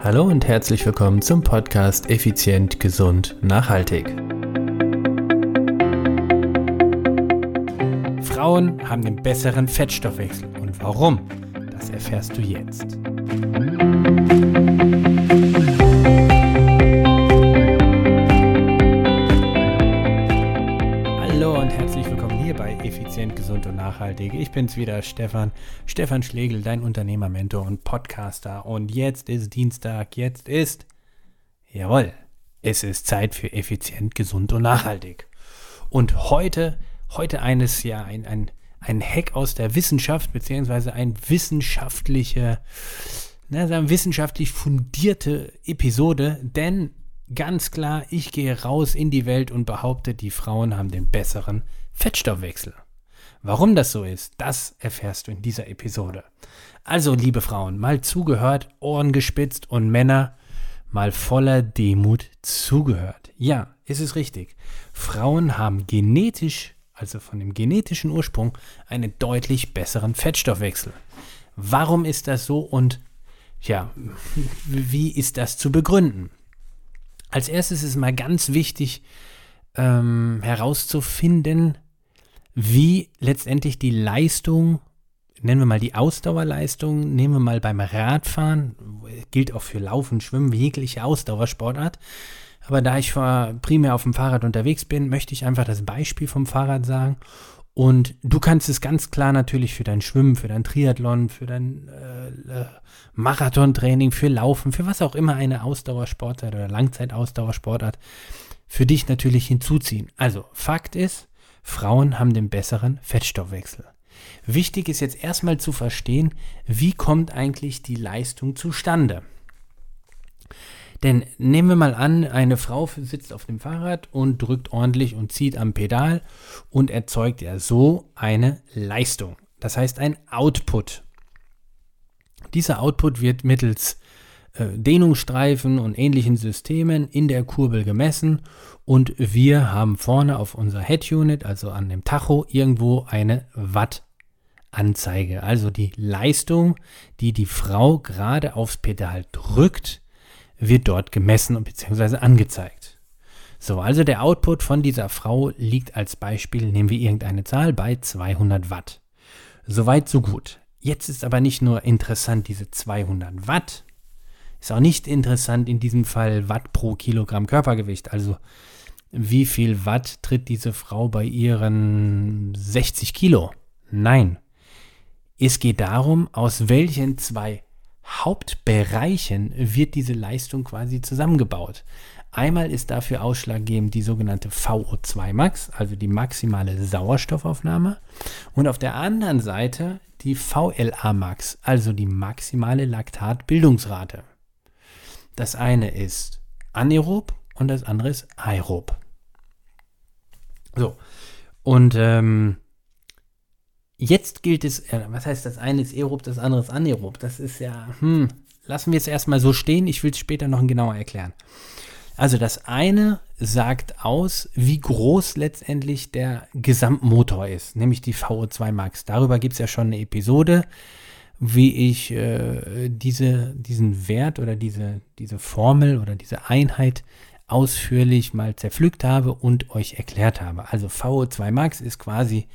Hallo und herzlich willkommen zum Podcast Effizient, Gesund, Nachhaltig. Frauen haben den besseren Fettstoffwechsel. Und warum? Das erfährst du jetzt. Nachhaltig. Ich bin's wieder, Stefan. Stefan Schlegel, dein Unternehmermentor und Podcaster. Und jetzt ist Dienstag, jetzt ist, jawohl, es ist Zeit für Effizient, Gesund und Nachhaltig. Und heute, heute eines, ja, ein, ein, ein Hack aus der Wissenschaft, beziehungsweise ein wissenschaftliche, na, sagen, wissenschaftlich fundierte Episode, denn ganz klar, ich gehe raus in die Welt und behaupte, die Frauen haben den besseren Fettstoffwechsel. Warum das so ist, das erfährst du in dieser Episode. Also, liebe Frauen, mal zugehört, Ohren gespitzt und Männer mal voller Demut zugehört. Ja, ist es richtig. Frauen haben genetisch, also von dem genetischen Ursprung, einen deutlich besseren Fettstoffwechsel. Warum ist das so und ja, wie ist das zu begründen? Als erstes ist mal ganz wichtig ähm, herauszufinden, wie letztendlich die Leistung, nennen wir mal die Ausdauerleistung, nehmen wir mal beim Radfahren, gilt auch für Laufen, Schwimmen, jegliche Ausdauersportart. Aber da ich primär auf dem Fahrrad unterwegs bin, möchte ich einfach das Beispiel vom Fahrrad sagen. Und du kannst es ganz klar natürlich für dein Schwimmen, für dein Triathlon, für dein äh, Marathontraining, für Laufen, für was auch immer eine Ausdauersportart oder Langzeitausdauersportart für dich natürlich hinzuziehen. Also Fakt ist, Frauen haben den besseren Fettstoffwechsel. Wichtig ist jetzt erstmal zu verstehen, wie kommt eigentlich die Leistung zustande. Denn nehmen wir mal an, eine Frau sitzt auf dem Fahrrad und drückt ordentlich und zieht am Pedal und erzeugt ja so eine Leistung. Das heißt ein Output. Dieser Output wird mittels Dehnungsstreifen und ähnlichen Systemen in der Kurbel gemessen und wir haben vorne auf unserer Head Unit, also an dem Tacho, irgendwo eine Watt-Anzeige. Also die Leistung, die die Frau gerade aufs Pedal drückt, wird dort gemessen beziehungsweise angezeigt. So, also der Output von dieser Frau liegt als Beispiel, nehmen wir irgendeine Zahl, bei 200 Watt. Soweit, so gut. Jetzt ist aber nicht nur interessant diese 200 Watt, ist auch nicht interessant in diesem Fall Watt pro Kilogramm Körpergewicht. Also wie viel Watt tritt diese Frau bei ihren 60 Kilo? Nein. Es geht darum, aus welchen zwei Hauptbereichen wird diese Leistung quasi zusammengebaut. Einmal ist dafür ausschlaggebend die sogenannte VO2 Max, also die maximale Sauerstoffaufnahme. Und auf der anderen Seite die VLA Max, also die maximale Laktatbildungsrate. Das eine ist anaerob und das andere ist aerob. So, und ähm, jetzt gilt es, äh, was heißt das eine ist aerob, das andere ist anaerob. Das ist ja, hm, lassen wir es erstmal so stehen, ich will es später noch genauer erklären. Also das eine sagt aus, wie groß letztendlich der Gesamtmotor ist, nämlich die VO2 Max. Darüber gibt es ja schon eine Episode, wie ich äh, diese, diesen Wert oder diese, diese Formel oder diese Einheit ausführlich mal zerpflückt habe und euch erklärt habe. Also VO2 Max ist quasi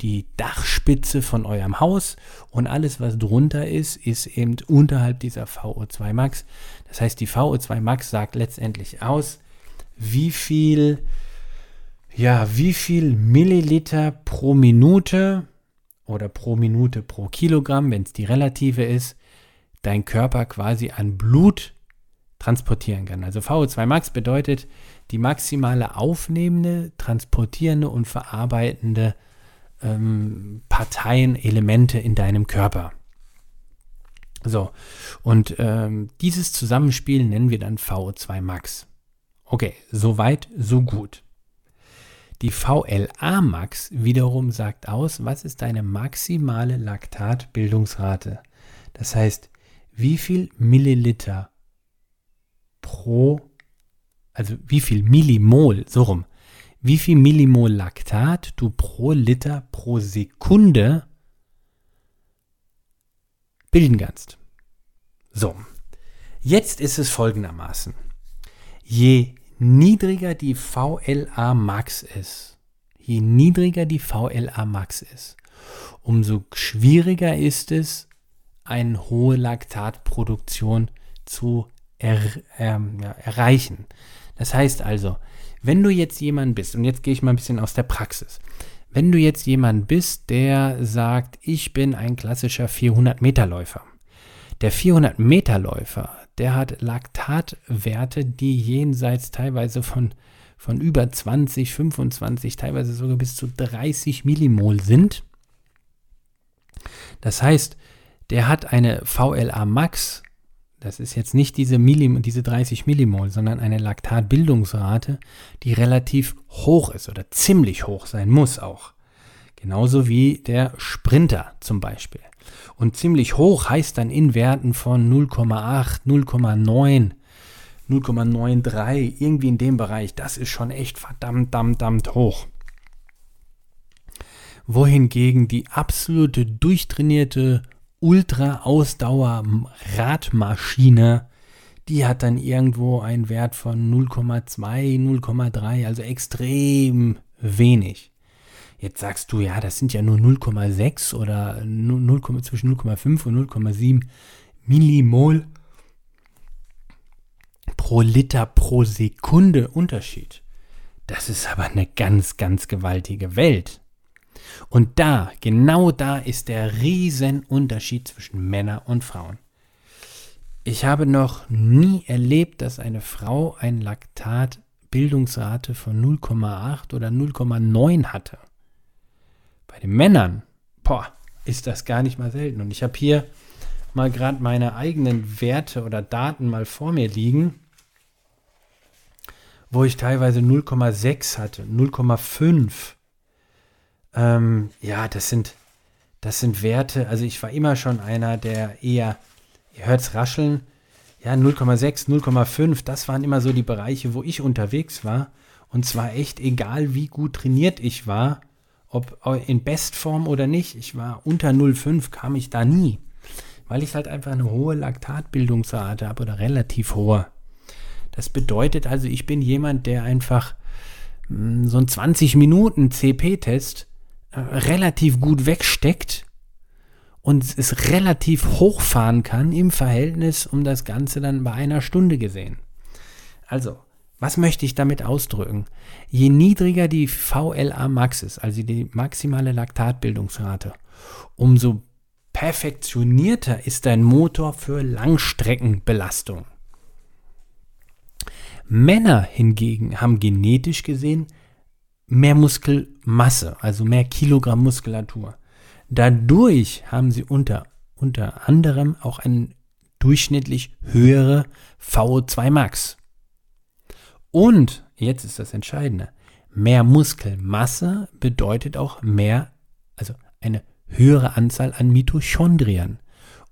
die Dachspitze von eurem Haus und alles, was drunter ist, ist eben unterhalb dieser VO2 Max. Das heißt, die VO2 Max sagt letztendlich aus, wie viel, ja, wie viel Milliliter pro Minute oder pro Minute pro Kilogramm, wenn es die relative ist, dein Körper quasi an Blut transportieren kann. Also VO2 Max bedeutet die maximale aufnehmende, transportierende und verarbeitende ähm, Parteien, Elemente in deinem Körper. So, und ähm, dieses Zusammenspiel nennen wir dann VO2 Max. Okay, soweit, so gut. Die VLA Max wiederum sagt aus, was ist deine maximale Laktatbildungsrate. Das heißt, wie viel Milliliter pro, also wie viel Millimol, so rum, wie viel Millimol Laktat du pro Liter pro Sekunde bilden kannst. So, Jetzt ist es folgendermaßen. Je niedriger die VLA Max ist, je niedriger die VLA Max ist, umso schwieriger ist es, eine hohe Laktatproduktion zu er, ähm, ja, erreichen. Das heißt also, wenn du jetzt jemand bist, und jetzt gehe ich mal ein bisschen aus der Praxis, wenn du jetzt jemand bist, der sagt, ich bin ein klassischer 400-Meter-Läufer. Der 400-Meter-Läufer, der hat Laktatwerte, die jenseits teilweise von, von über 20, 25, teilweise sogar bis zu 30 Millimol sind. Das heißt, der hat eine VLA Max, das ist jetzt nicht diese, Millim, diese 30 Millimol, sondern eine Laktatbildungsrate, die relativ hoch ist oder ziemlich hoch sein muss auch. Genauso wie der Sprinter zum Beispiel. Und ziemlich hoch heißt dann in Werten von 0,8, 0,9, 0,93, irgendwie in dem Bereich. Das ist schon echt verdammt, verdammt, verdammt hoch. Wohingegen die absolute durchtrainierte Ultra-Ausdauer-Radmaschine, die hat dann irgendwo einen Wert von 0,2, 0,3, also extrem wenig. Jetzt sagst du, ja, das sind ja nur 0,6 oder 0, zwischen 0,5 und 0,7 Millimol pro Liter pro Sekunde Unterschied. Das ist aber eine ganz, ganz gewaltige Welt. Und da, genau da ist der Riesenunterschied zwischen Männern und Frauen. Ich habe noch nie erlebt, dass eine Frau eine Laktatbildungsrate von 0,8 oder 0,9 hatte. Bei den Männern, boah, ist das gar nicht mal selten. Und ich habe hier mal gerade meine eigenen Werte oder Daten mal vor mir liegen, wo ich teilweise 0,6 hatte, 0,5. Ähm, ja, das sind, das sind Werte, also ich war immer schon einer, der eher, ihr hört es rascheln, ja, 0,6, 0,5, das waren immer so die Bereiche, wo ich unterwegs war. Und zwar echt egal, wie gut trainiert ich war, ob in Bestform oder nicht, ich war unter 0,5, kam ich da nie. Weil ich halt einfach eine hohe Laktatbildungsrate habe oder relativ hohe. Das bedeutet also, ich bin jemand, der einfach mh, hm, so ein 20 Minuten CP-Test äh, relativ gut wegsteckt und es relativ hochfahren kann im Verhältnis um das Ganze dann bei einer Stunde gesehen. Also, was möchte ich damit ausdrücken? Je niedriger die VLA Max ist, also die maximale Laktatbildungsrate, umso perfektionierter ist dein Motor für Langstreckenbelastung. Männer hingegen haben genetisch gesehen mehr Muskelmasse, also mehr Kilogramm Muskulatur. Dadurch haben sie unter, unter anderem auch eine durchschnittlich höhere VO2 Max. Und, jetzt ist das Entscheidende, mehr Muskelmasse bedeutet auch mehr, also eine höhere Anzahl an Mitochondrien.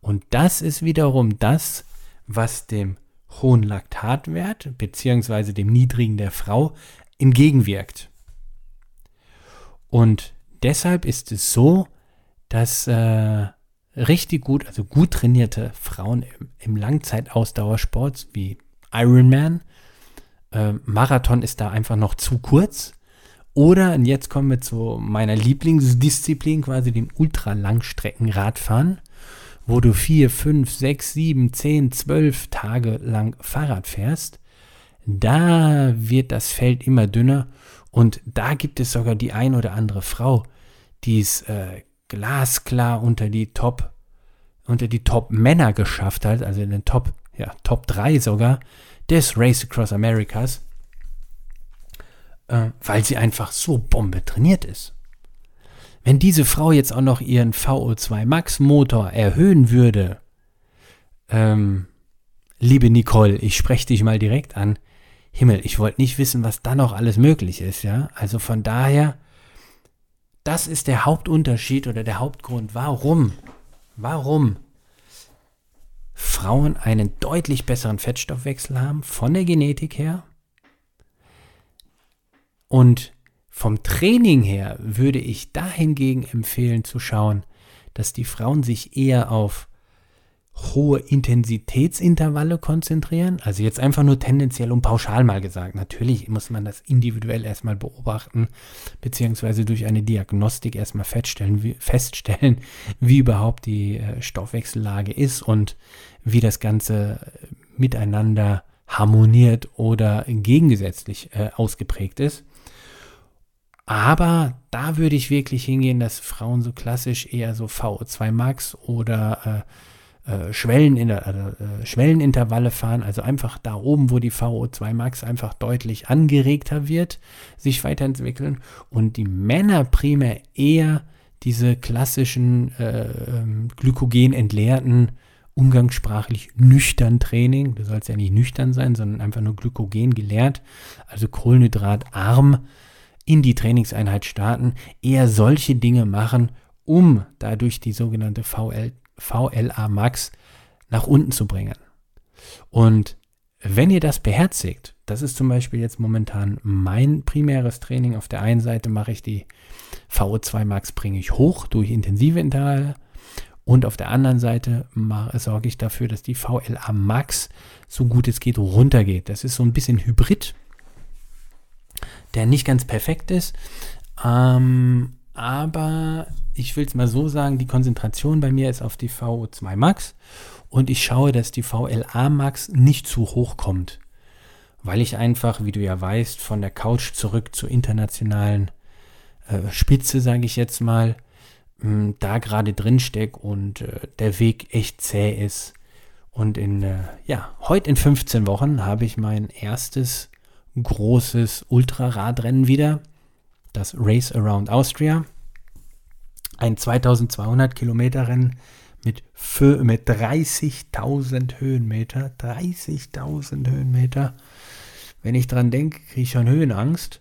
Und das ist wiederum das, was dem hohen Laktatwert bzw. dem niedrigen der Frau entgegenwirkt. Und deshalb ist es so, dass äh, richtig gut, also gut trainierte Frauen im, im Langzeitausdauersport wie Ironman äh, Marathon ist da einfach noch zu kurz. Oder, und jetzt kommen wir zu meiner Lieblingsdisziplin, quasi dem Ultralangstreckenradfahren, wo du vier, fünf, sechs, sieben, zehn, zwölf Tage lang Fahrrad fährst. Da wird das Feld immer dünner und da gibt es sogar die ein oder andere Frau, die es äh, glasklar unter die Top, unter die Top Männer geschafft hat, also in den Top, ja, Top 3 sogar, des Race Across Americas, äh, weil sie einfach so bombe trainiert ist. Wenn diese Frau jetzt auch noch ihren VO2 Max Motor erhöhen würde, ähm, liebe Nicole, ich spreche dich mal direkt an. Himmel, ich wollte nicht wissen, was da noch alles möglich ist, ja. Also von daher, das ist der Hauptunterschied oder der Hauptgrund, warum, warum Frauen einen deutlich besseren Fettstoffwechsel haben, von der Genetik her. Und vom Training her würde ich dahingegen empfehlen zu schauen, dass die Frauen sich eher auf hohe Intensitätsintervalle konzentrieren. Also jetzt einfach nur tendenziell und pauschal mal gesagt. Natürlich muss man das individuell erstmal beobachten, beziehungsweise durch eine Diagnostik erstmal feststellen, wie, feststellen, wie überhaupt die äh, Stoffwechsellage ist und wie das Ganze miteinander harmoniert oder gegengesetzlich äh, ausgeprägt ist. Aber da würde ich wirklich hingehen, dass Frauen so klassisch eher so VO2 Max oder äh, äh, Schwellen in der, äh, Schwellenintervalle fahren, also einfach da oben, wo die VO2 Max einfach deutlich angeregter wird, sich weiterentwickeln und die Männer primär eher diese klassischen äh, ähm, Glykogen entleerten umgangssprachlich nüchtern Training. Du sollst ja nicht nüchtern sein, sondern einfach nur Glykogen geleert, also kohlenhydratarm in die Trainingseinheit starten, eher solche Dinge machen, um dadurch die sogenannte VL, VLA Max nach unten zu bringen. Und wenn ihr das beherzigt, das ist zum Beispiel jetzt momentan mein primäres Training. Auf der einen Seite mache ich die VO2 Max, bringe ich hoch durch intensive Intervalle und auf der anderen Seite sorge ich dafür, dass die VLA Max so gut es geht runtergeht. Das ist so ein bisschen Hybrid, der nicht ganz perfekt ist. Ähm, aber ich will es mal so sagen, die Konzentration bei mir ist auf die VO2 Max und ich schaue, dass die VLA Max nicht zu hoch kommt. Weil ich einfach, wie du ja weißt, von der Couch zurück zur internationalen äh, Spitze, sage ich jetzt mal, mh, da gerade drin stecke und äh, der Weg echt zäh ist. Und in, äh, ja, heute in 15 Wochen habe ich mein erstes großes Ultraradrennen wieder, das Race Around Austria. Ein 2200 Kilometer Rennen mit, mit 30.000 Höhenmeter. 30.000 Höhenmeter. Wenn ich dran denke, kriege ich schon Höhenangst.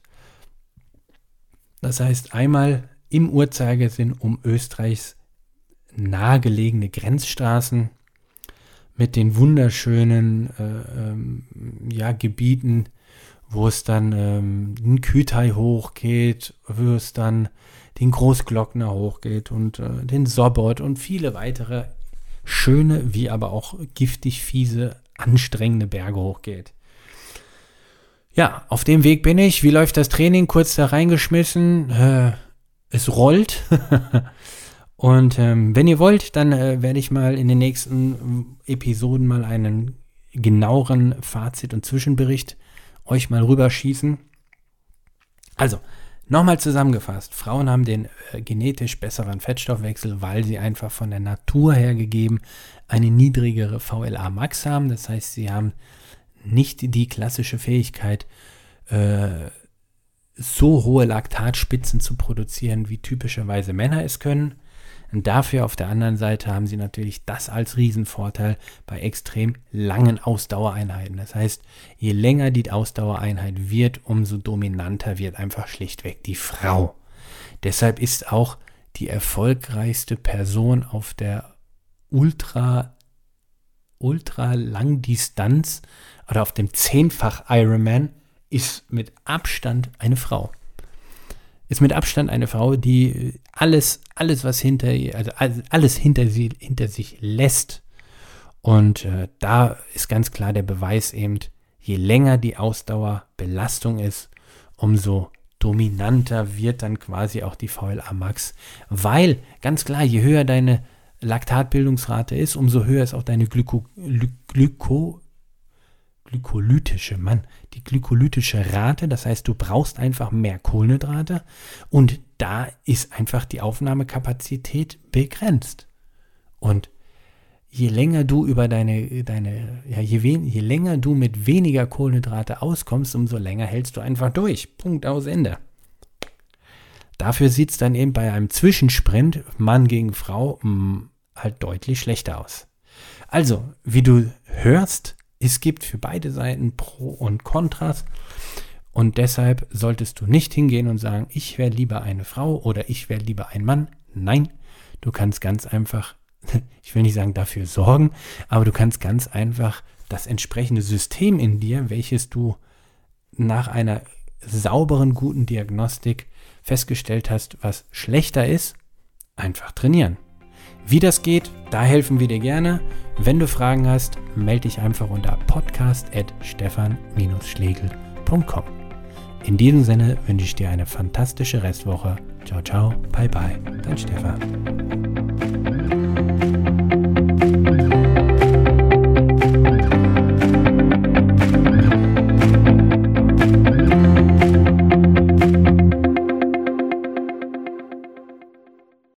Das heißt, einmal im Uhrzeigersinn um Österreichs nahegelegene Grenzstraßen mit den wunderschönen äh, ähm, ja, Gebieten, wo es dann ähm, den Kütai hochgeht, wo es dann den Großglockner hochgeht und äh, den Sobot und viele weitere schöne, wie aber auch giftig fiese, anstrengende Berge hochgeht. Ja, auf dem Weg bin ich. Wie läuft das Training? Kurz da reingeschmissen. Äh, es rollt. Und ähm, wenn ihr wollt, dann äh, werde ich mal in den nächsten Episoden mal einen genaueren Fazit und Zwischenbericht euch mal rüberschießen. Also, nochmal zusammengefasst. Frauen haben den äh, genetisch besseren Fettstoffwechsel, weil sie einfach von der Natur her gegeben eine niedrigere VLA Max haben. Das heißt, sie haben nicht die klassische Fähigkeit, äh, so hohe Laktatspitzen zu produzieren, wie typischerweise Männer es können. Und dafür auf der anderen Seite haben sie natürlich das als Riesenvorteil bei extrem langen Ausdauereinheiten. Das heißt, je länger die Ausdauereinheit wird, umso dominanter wird einfach schlichtweg die Frau. Deshalb ist auch die erfolgreichste Person auf der Ultra Ultra Langdistanz oder auf dem Zehnfach Ironman ist mit Abstand eine Frau. Ist mit Abstand eine Frau, die alles, alles, was hinter also alles hinter sie, hinter sich lässt. Und äh, da ist ganz klar der Beweis eben, je länger die Ausdauerbelastung ist, umso dominanter wird dann quasi auch die VLA Max. Weil, ganz klar, je höher deine Laktatbildungsrate ist, umso höher ist auch deine Glyko, Glyko, glykolytische, Mann, die glykolytische Rate. Das heißt, du brauchst einfach mehr Kohlenhydrate und da ist einfach die Aufnahmekapazität begrenzt. Und je länger du über deine, deine ja, je, wen, je länger du mit weniger Kohlenhydrate auskommst, umso länger hältst du einfach durch. Punkt aus Ende. Dafür sieht es dann eben bei einem Zwischensprint Mann gegen Frau mh, mm, halt deutlich schlechter aus. Also, wie du hörst, es gibt für beide Seiten Pro und Kontras. Und deshalb solltest du nicht hingehen und sagen, ich wäre lieber eine Frau oder ich wäre lieber ein Mann. Nein, du kannst ganz einfach, ich will nicht sagen dafür sorgen, aber du kannst ganz einfach das entsprechende System in dir, welches du nach einer sauberen, guten Diagnostik festgestellt hast, was schlechter ist, einfach trainieren. Wie das geht, da helfen wir dir gerne. Wenn du Fragen hast, melde dich einfach unter podcast.stefan-schlegel.com. In diesem Sinne wünsche ich dir eine fantastische Restwoche. Ciao, ciao, bye, bye, dein Stefan.